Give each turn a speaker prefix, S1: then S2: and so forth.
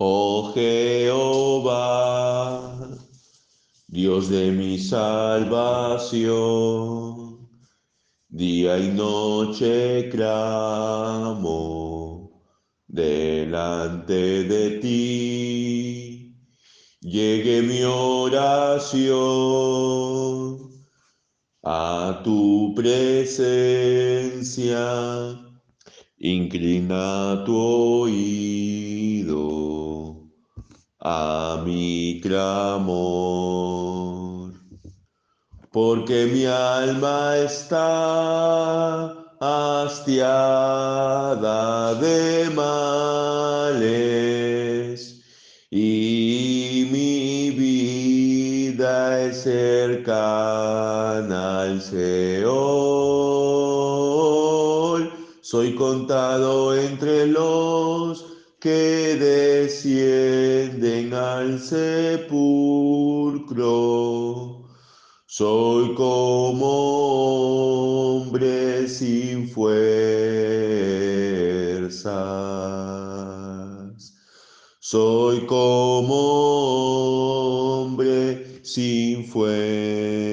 S1: Oh Jehová, Dios de mi salvación, día y noche clamo delante de ti. Llegue mi oración a tu presencia, inclina tu oído a mi clamor, porque mi alma está hastiada de males y mi vida es cercana al Seol. Soy contado entre los que descienden al sepulcro. Soy como hombre sin fuerzas. Soy como hombre sin fuerzas.